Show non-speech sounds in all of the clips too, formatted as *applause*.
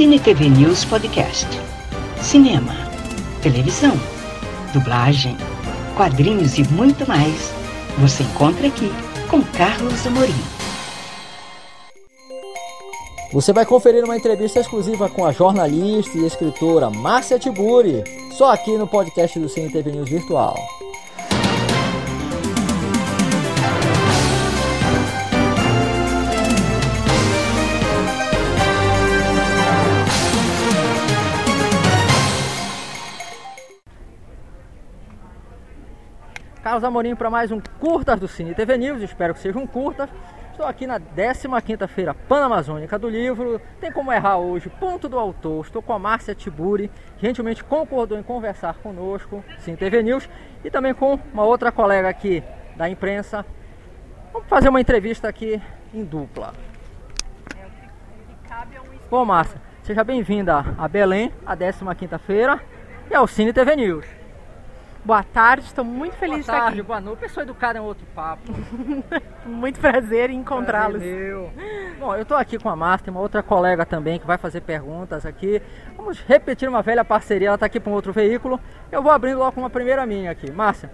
Cine TV News Podcast. Cinema, televisão, dublagem, quadrinhos e muito mais. Você encontra aqui com Carlos Amorim. Você vai conferir uma entrevista exclusiva com a jornalista e escritora Márcia Tiburi, só aqui no podcast do Cine TV News Virtual. Carlos Amorim para mais um Curtas do Cine TV News, espero que sejam curtas. Estou aqui na 15ª Feira Panamazônica do Livro, tem como errar hoje, ponto do autor. Estou com a Márcia Tiburi, gentilmente concordou em conversar conosco, Cine TV News, e também com uma outra colega aqui da imprensa. Vamos fazer uma entrevista aqui em dupla. Bom, Márcia, seja bem-vinda a Belém, a 15ª Feira, e ao Cine TV News. Boa tarde, estou muito feliz boa tarde, de estar aqui. Boa noite, pessoa educada é um outro papo. *laughs* muito prazer em encontrá-los. Bom, eu estou aqui com a Márcia, uma outra colega também que vai fazer perguntas aqui. Vamos repetir uma velha parceria, ela está aqui para um outro veículo. Eu vou abrindo logo uma primeira minha aqui. Márcia,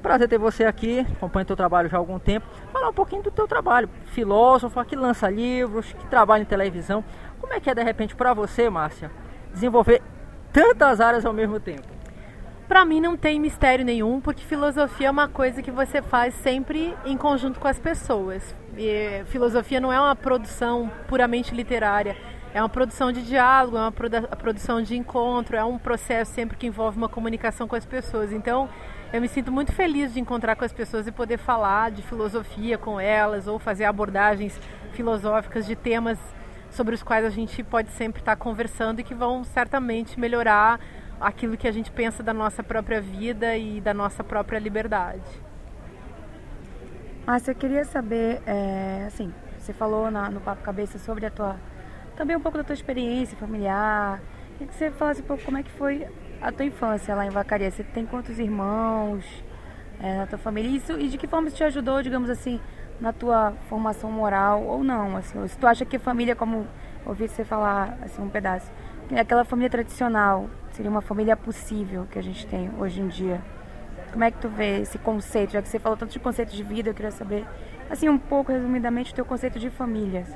prazer ter você aqui, acompanho teu trabalho já há algum tempo. Falar um pouquinho do teu trabalho, filósofo, que lança livros, que trabalha em televisão. Como é que é de repente para você, Márcia, desenvolver tantas áreas ao mesmo tempo? Para mim não tem mistério nenhum, porque filosofia é uma coisa que você faz sempre em conjunto com as pessoas. E filosofia não é uma produção puramente literária, é uma produção de diálogo, é uma produção de encontro, é um processo sempre que envolve uma comunicação com as pessoas. Então, eu me sinto muito feliz de encontrar com as pessoas e poder falar de filosofia com elas ou fazer abordagens filosóficas de temas sobre os quais a gente pode sempre estar conversando e que vão certamente melhorar aquilo que a gente pensa da nossa própria vida e da nossa própria liberdade. Márcia, eu queria saber, é, assim, você falou na, no Papo Cabeça sobre a tua, também um pouco da tua experiência familiar. Queria que você falasse um pouco como é que foi a tua infância lá em Vacaria. Você tem quantos irmãos é, na tua família? Isso, e de que forma isso te ajudou, digamos assim, na tua formação moral ou não? Assim, se tu acha que família, como ouvi você falar assim um pedaço, aquela família tradicional seria uma família possível que a gente tem hoje em dia. Como é que tu vê esse conceito? Já que você falou tanto de conceito de vida, eu queria saber, assim, um pouco resumidamente, o teu conceito de família.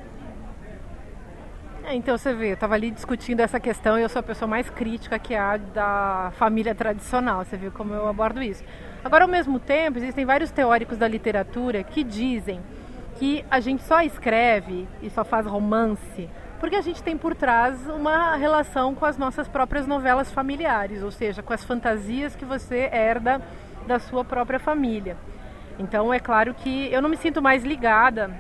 É, então você vê, eu estava ali discutindo essa questão e eu sou a pessoa mais crítica que há da família tradicional. Você viu como eu abordo isso. Agora, ao mesmo tempo, existem vários teóricos da literatura que dizem que a gente só escreve e só faz romance porque a gente tem por trás uma relação com as nossas próprias novelas familiares, ou seja, com as fantasias que você herda da sua própria família. Então é claro que eu não me sinto mais ligada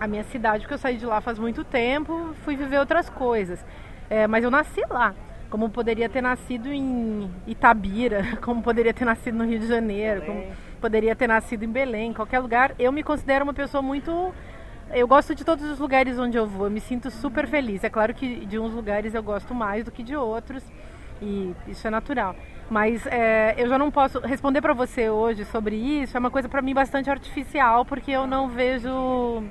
à minha cidade, porque eu saí de lá faz muito tempo, fui viver outras coisas. É, mas eu nasci lá, como poderia ter nascido em Itabira, *laughs* como poderia ter nascido no Rio de Janeiro, como poderia ter nascido em Belém, em qualquer lugar. Eu me considero uma pessoa muito eu gosto de todos os lugares onde eu vou, eu me sinto super feliz. É claro que de uns lugares eu gosto mais do que de outros, e isso é natural. Mas é, eu já não posso responder para você hoje sobre isso, é uma coisa para mim bastante artificial, porque eu não vejo.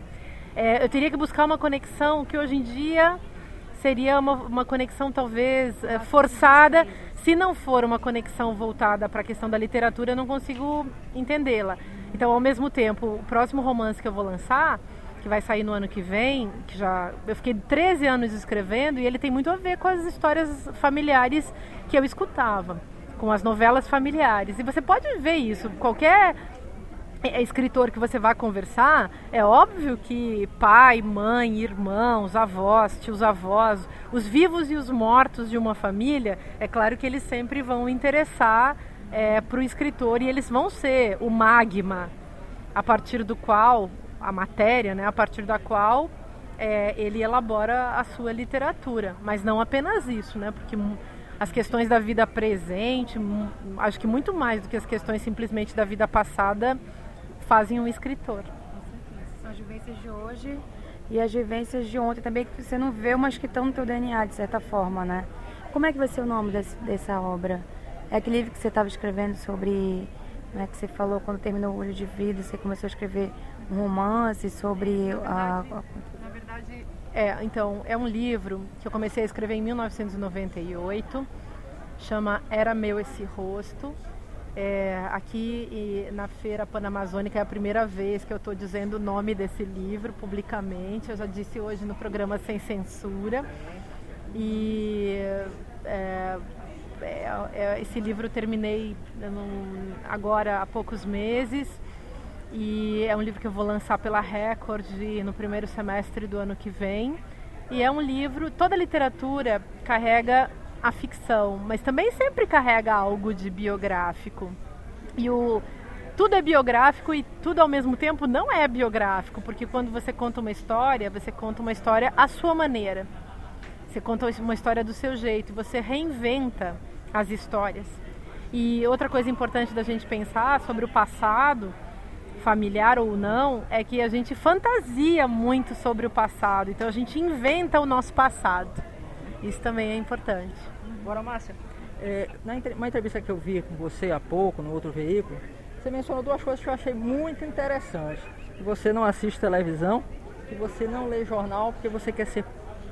É, eu teria que buscar uma conexão que hoje em dia seria uma, uma conexão talvez é, forçada. Se não for uma conexão voltada para a questão da literatura, eu não consigo entendê-la. Então, ao mesmo tempo, o próximo romance que eu vou lançar que vai sair no ano que vem, que já eu fiquei 13 anos escrevendo e ele tem muito a ver com as histórias familiares que eu escutava, com as novelas familiares. E você pode ver isso, qualquer é, escritor que você vá conversar, é óbvio que pai, mãe, irmãos, avós, tios avós, os vivos e os mortos de uma família, é claro que eles sempre vão interessar é, para o escritor e eles vão ser o magma a partir do qual a matéria, né, a partir da qual é, ele elabora a sua literatura. Mas não apenas isso, né, porque as questões da vida presente, acho que muito mais do que as questões simplesmente da vida passada, fazem um escritor. São as vivências de hoje e as vivências de ontem também, que você não vê, mas que estão no teu DNA, de certa forma, né? Como é que vai ser o nome desse, dessa obra? É aquele livro que você estava escrevendo sobre, né, que você falou quando terminou o Olho de Vida, você começou a escrever romance sobre a... Na verdade, É, então, é um livro que eu comecei a escrever em 1998, chama Era Meu Esse Rosto. É, aqui na Feira Panamazônica é a primeira vez que eu estou dizendo o nome desse livro publicamente. Eu já disse hoje no programa Sem Censura. E é, é, é esse livro eu terminei agora há poucos meses. E é um livro que eu vou lançar pela Record no primeiro semestre do ano que vem. E é um livro, toda literatura carrega a ficção, mas também sempre carrega algo de biográfico. E o tudo é biográfico e tudo ao mesmo tempo não é biográfico, porque quando você conta uma história, você conta uma história à sua maneira. Você conta uma história do seu jeito, você reinventa as histórias. E outra coisa importante da gente pensar sobre o passado, familiar ou não, é que a gente fantasia muito sobre o passado. Então a gente inventa o nosso passado. Isso também é importante. Agora, Márcia, é, na uma entrevista que eu vi com você há pouco, no outro veículo, você mencionou duas coisas que eu achei muito interessantes. Que você não assiste televisão, que você não lê jornal porque você quer ser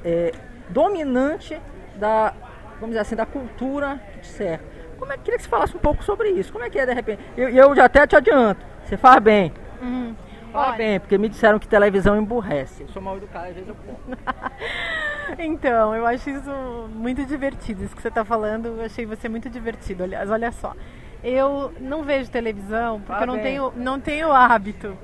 é, dominante da, vamos dizer assim, da cultura que te cerca. Como é, queria que você falasse um pouco sobre isso. Como é que é de repente? E eu, eu, já até te adianto, você faz bem. Uhum. Fala Olha. bem, porque me disseram que televisão emburrece. Eu sou mal educado, às vezes eu *laughs* então, eu acho isso muito divertido. Isso que você está falando, eu achei você muito divertido. Aliás, olha só. Eu não vejo televisão porque eu não tenho, não tenho hábito.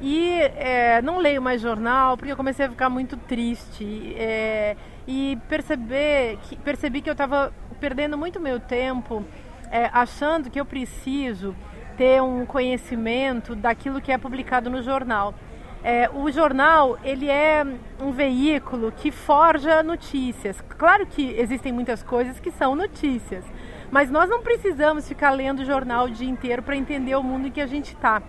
E é, não leio mais jornal porque eu comecei a ficar muito triste. É, e perceber que, percebi que eu estava perdendo muito meu tempo é, achando que eu preciso ter um conhecimento daquilo que é publicado no jornal. É, o jornal ele é um veículo que forja notícias. Claro que existem muitas coisas que são notícias, mas nós não precisamos ficar lendo o jornal o dia inteiro para entender o mundo em que a gente está.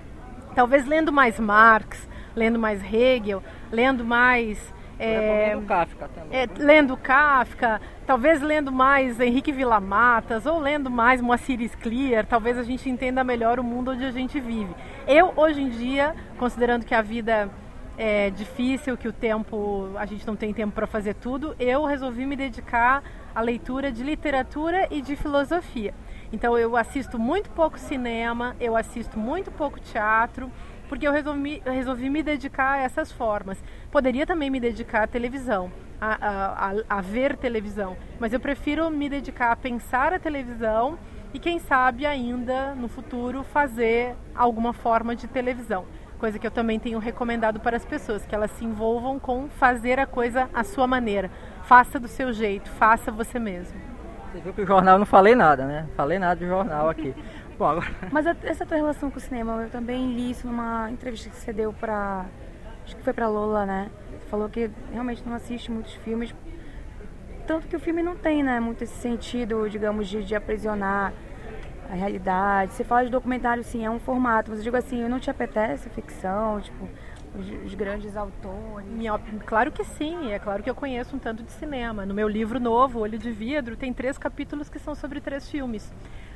Talvez lendo mais Marx, lendo mais Hegel, lendo mais é, lendo Kafka também. É, lendo Kafka, talvez lendo mais Henrique Villamatas ou lendo mais Moacir Clear, talvez a gente entenda melhor o mundo onde a gente vive. Eu, hoje em dia, considerando que a vida é difícil, que o tempo, a gente não tem tempo para fazer tudo, eu resolvi me dedicar à leitura de literatura e de filosofia. Então eu assisto muito pouco cinema, eu assisto muito pouco teatro, porque eu resolvi, resolvi me dedicar a essas formas. Poderia também me dedicar à televisão, a, a, a, ver televisão, mas eu prefiro me dedicar a pensar a televisão e quem sabe ainda no futuro fazer alguma forma de televisão. Coisa que eu também tenho recomendado para as pessoas, que elas se envolvam com fazer a coisa à sua maneira. Faça do seu jeito, faça você mesmo. Você viu que o jornal não falei nada, né? Falei nada de jornal aqui. *laughs* Bom, agora... Mas essa tua relação com o cinema, eu também li isso numa entrevista que você deu pra. Acho que foi pra Lola, né? Falou que realmente não assiste muitos filmes. Tanto que o filme não tem, né? Muito esse sentido, digamos, de, de aprisionar a realidade. Você fala de documentário, sim, é um formato. Mas eu digo assim, não te apetece ficção, tipo, os, os, grandes autores? Claro que sim, é claro que eu conheço um tanto de cinema. No meu livro novo, Olho de Vidro, tem três capítulos que são sobre três filmes.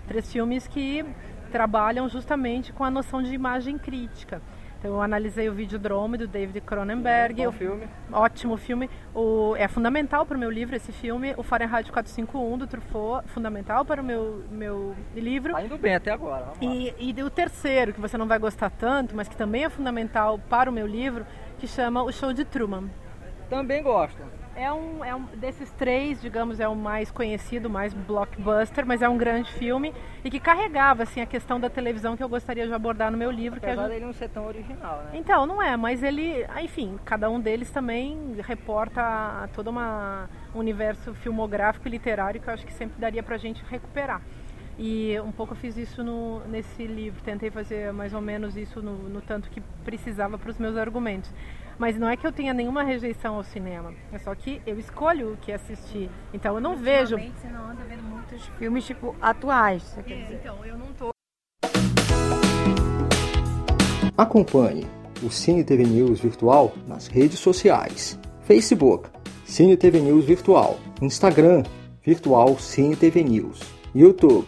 Três filmes que trabalham justamente com a noção de imagem crítica. Então, eu analisei o Videodrome do David Cronenberg. Bom filme. Ótimo filme. O, é fundamental para o meu livro esse filme. O Fahrenheit 451 do Truffaut, fundamental para o meu, meu livro. Tá indo bem até agora. E, e o terceiro, que você não vai gostar tanto, mas que também é fundamental para o meu livro, que chama O Show de Truman. Também gosto é um, é um desses três, digamos, é o mais conhecido, mais blockbuster, mas é um grande filme e que carregava assim a questão da televisão que eu gostaria de abordar no meu livro. Apesar que dele não ser tão original, né? Então, não é, mas ele, enfim, cada um deles também reporta todo uma, um universo filmográfico e literário que eu acho que sempre daria pra gente recuperar. E um pouco eu fiz isso no, nesse livro, tentei fazer mais ou menos isso no, no tanto que precisava para os meus argumentos. Mas não é que eu tenha nenhuma rejeição ao cinema. É só que eu escolho o que assistir. Então eu não vejo. Você não anda vendo muitos filmes tipo atuais. Você quer é, dizer? Então eu não tô. Acompanhe o Cine TV News Virtual nas redes sociais: Facebook, Cine TV News Virtual, Instagram, Virtual Cine TV News, YouTube,